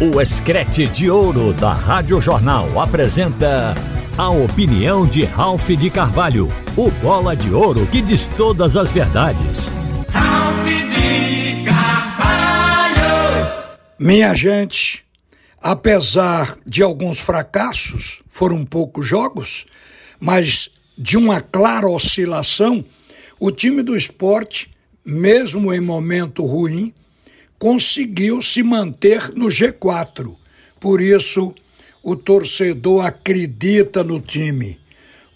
O Escrete de Ouro da Rádio Jornal apresenta a opinião de Ralph de Carvalho, o bola de ouro que diz todas as verdades. Ralph de Carvalho! Minha gente, apesar de alguns fracassos, foram poucos jogos, mas de uma clara oscilação, o time do esporte, mesmo em momento ruim, conseguiu se manter no G4. Por isso, o torcedor acredita no time.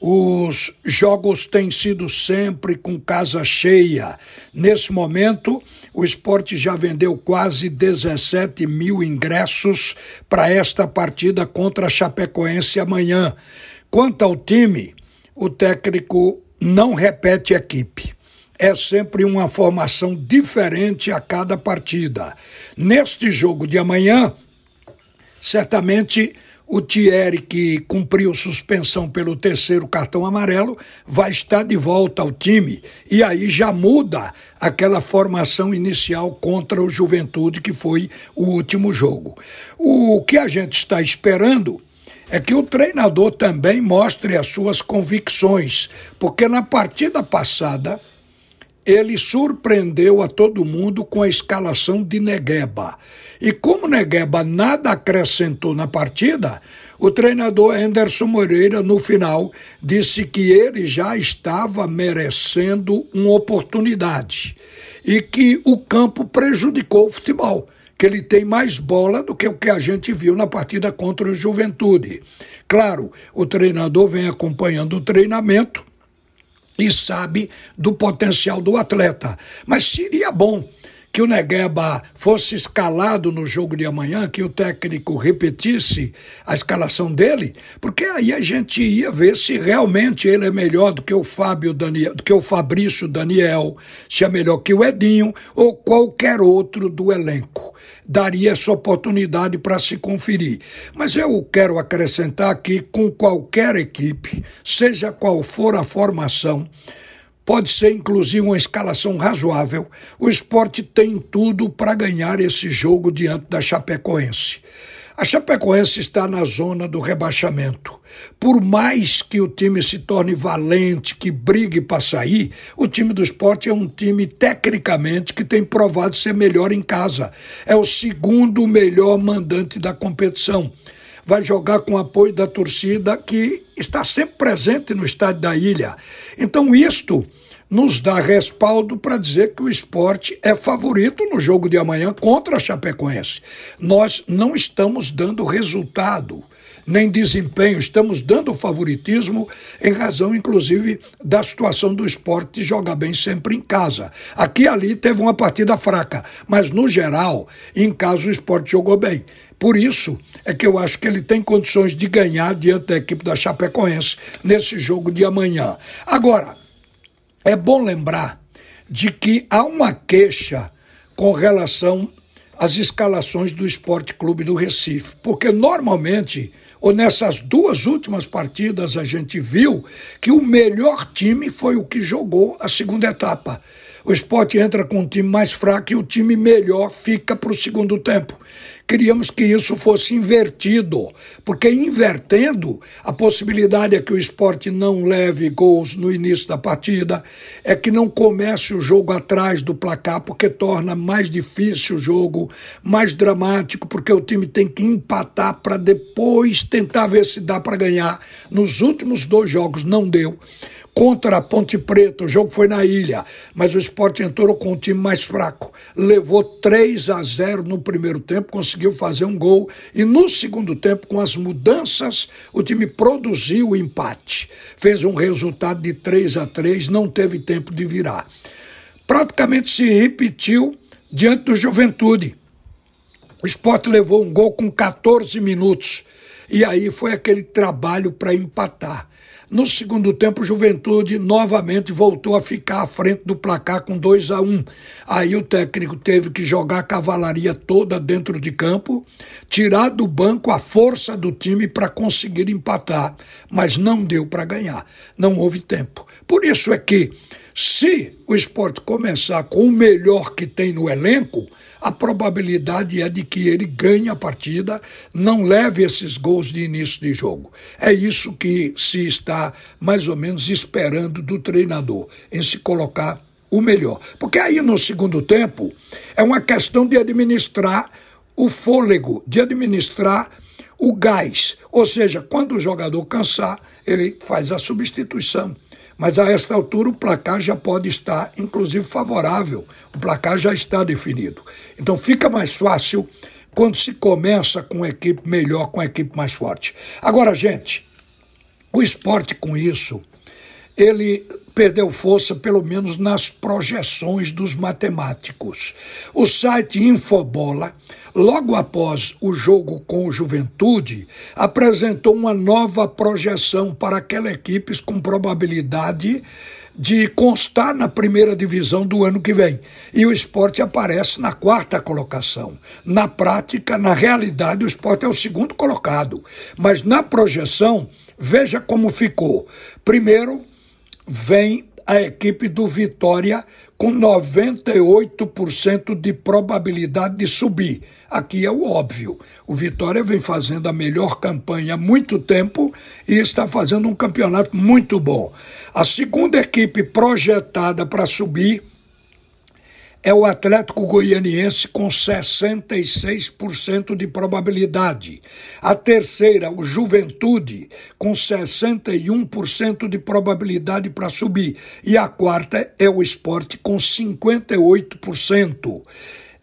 Os jogos têm sido sempre com casa cheia. Nesse momento, o esporte já vendeu quase 17 mil ingressos para esta partida contra a Chapecoense amanhã. Quanto ao time, o técnico não repete equipe é sempre uma formação diferente a cada partida. Neste jogo de amanhã, certamente o Thierry, que cumpriu suspensão pelo terceiro cartão amarelo, vai estar de volta ao time. E aí já muda aquela formação inicial contra o Juventude, que foi o último jogo. O que a gente está esperando é que o treinador também mostre as suas convicções, porque na partida passada ele surpreendeu a todo mundo com a escalação de Negueba. E como Negueba nada acrescentou na partida, o treinador Anderson Moreira, no final, disse que ele já estava merecendo uma oportunidade e que o campo prejudicou o futebol que ele tem mais bola do que o que a gente viu na partida contra o Juventude. Claro, o treinador vem acompanhando o treinamento e sabe do potencial do atleta. Mas seria bom que o Negueba fosse escalado no jogo de amanhã, que o técnico repetisse a escalação dele, porque aí a gente ia ver se realmente ele é melhor do que o Fábio Daniel, do que o Fabrício Daniel, se é melhor que o Edinho ou qualquer outro do elenco. Daria essa oportunidade para se conferir. Mas eu quero acrescentar que com qualquer equipe, seja qual for a formação, pode ser inclusive uma escalação razoável. O esporte tem tudo para ganhar esse jogo diante da Chapecoense. A Chapecoense está na zona do rebaixamento. Por mais que o time se torne valente, que brigue para sair, o time do esporte é um time, tecnicamente, que tem provado ser melhor em casa. É o segundo melhor mandante da competição vai jogar com apoio da torcida que está sempre presente no estádio da Ilha. Então, isto nos dá respaldo para dizer que o esporte é favorito no jogo de amanhã contra a Chapecoense. Nós não estamos dando resultado, nem desempenho, estamos dando favoritismo em razão, inclusive, da situação do esporte jogar bem sempre em casa. Aqui e ali teve uma partida fraca, mas no geral, em casa, o esporte jogou bem. Por isso é que eu acho que ele tem condições de ganhar diante da equipe da Chapecoense nesse jogo de amanhã. Agora, é bom lembrar de que há uma queixa com relação às escalações do Esporte Clube do Recife, porque normalmente, ou nessas duas últimas partidas, a gente viu que o melhor time foi o que jogou a segunda etapa. O esporte entra com um time mais fraco e o time melhor fica para o segundo tempo. Queríamos que isso fosse invertido, porque invertendo, a possibilidade é que o esporte não leve gols no início da partida, é que não comece o jogo atrás do placar, porque torna mais difícil o jogo, mais dramático, porque o time tem que empatar para depois tentar ver se dá para ganhar. Nos últimos dois jogos não deu contra a Ponte Preta. O jogo foi na ilha, mas o esporte entrou com um time mais fraco. Levou 3 a 0 no primeiro tempo, conseguiu fazer um gol. E no segundo tempo, com as mudanças, o time produziu o empate. Fez um resultado de 3 a 3 não teve tempo de virar. Praticamente se repetiu diante do Juventude. O esporte levou um gol com 14 minutos. E aí foi aquele trabalho para empatar. No segundo tempo, o Juventude novamente voltou a ficar à frente do placar com 2 a 1 um. Aí o técnico teve que jogar a cavalaria toda dentro de campo, tirar do banco a força do time para conseguir empatar, mas não deu para ganhar. Não houve tempo. Por isso é que Se o esporte começar com o melhor que tem no elenco, a probabilidade é de que ele ganhe a partida, não leve esses gols de início de jogo. É isso que se está mais ou menos esperando do treinador, em se colocar o melhor. Porque aí no segundo tempo é uma questão de administrar o fôlego, de administrar o gás. Ou seja, quando o jogador cansar, ele faz a substituição. Mas a esta altura o placar já pode estar, inclusive, favorável. O placar já está definido. Então fica mais fácil quando se começa com uma equipe melhor, com uma equipe mais forte. Agora, gente, o esporte com isso ele perdeu força, pelo menos nas projeções dos matemáticos. O site Infobola, logo após o jogo com o Juventude, apresentou uma nova projeção para aquela equipe com probabilidade de constar na primeira divisão do ano que vem. E o esporte aparece na quarta colocação. Na prática, na realidade, o esporte é o segundo colocado. Mas na projeção, veja como ficou. Primeiro, vem a equipe do Vitória com 98% de probabilidade de subir. Aqui é o óbvio. O Vitória vem fazendo a melhor campanha há muito tempo e está fazendo um campeonato muito bom. A segunda equipe projetada para subir é o Atlético Goianiense com 66% de probabilidade. A terceira, o Juventude, com 61% de probabilidade para subir. E a quarta é o Esporte com 58%.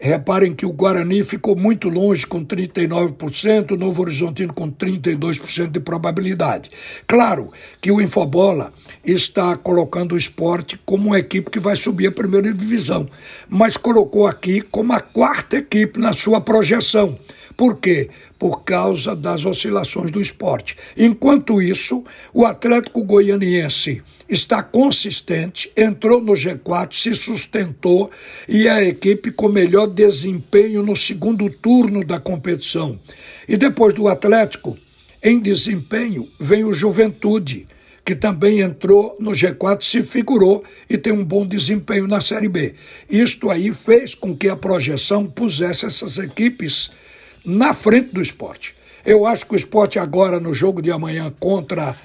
Reparem que o Guarani ficou muito longe com 39%, o Novo Horizontino com 32% de probabilidade. Claro que o Infobola está colocando o esporte como uma equipe que vai subir a primeira divisão, mas colocou aqui como a quarta equipe na sua projeção. Por quê? Por causa das oscilações do esporte. Enquanto isso, o Atlético Goianiense está consistente, entrou no G4, se sustentou e é a equipe com melhor desempenho no segundo turno da competição. E depois do Atlético, em desempenho, vem o Juventude, que também entrou no G4, se figurou e tem um bom desempenho na Série B. Isto aí fez com que a projeção pusesse essas equipes na frente do esporte. Eu acho que o esporte agora, no jogo de amanhã contra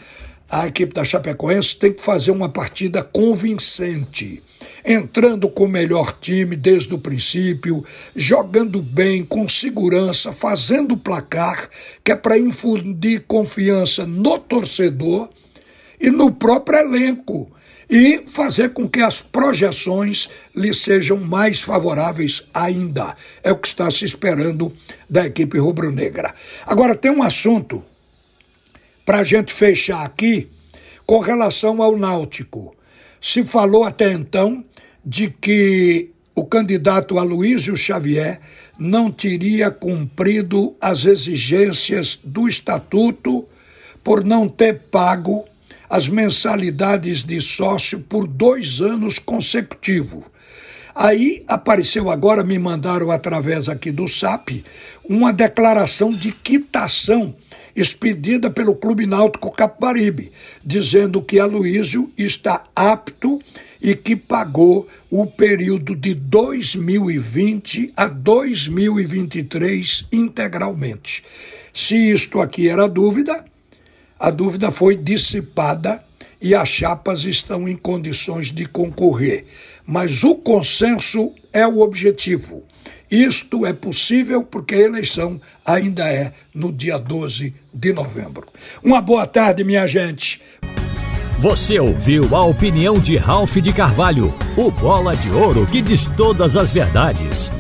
a equipe da Chapecoense, tem que fazer uma partida convincente. Entrando com o melhor time desde o princípio, jogando bem, com segurança, fazendo placar, que é para infundir confiança no torcedor e no próprio elenco e fazer com que as projeções lhe sejam mais favoráveis ainda. É o que está se esperando da equipe rubro-negra. Agora, tem um assunto para a gente fechar aqui com relação ao Náutico. Se falou até então de que o candidato Aloísio Xavier não teria cumprido as exigências do estatuto por não ter pago as mensalidades de sócio por dois anos consecutivos. Aí apareceu agora, me mandaram através aqui do SAP, uma declaração de quitação expedida pelo Clube Náutico Capibaribe, dizendo que Aloísio está apto e que pagou o período de 2020 a 2023 integralmente. Se isto aqui era dúvida, a dúvida foi dissipada e as chapas estão em condições de concorrer. Mas o consenso é o objetivo. Isto é possível porque a eleição ainda é no dia 12 de novembro. Uma boa tarde, minha gente. Você ouviu a opinião de Ralph de Carvalho, o bola de ouro que diz todas as verdades.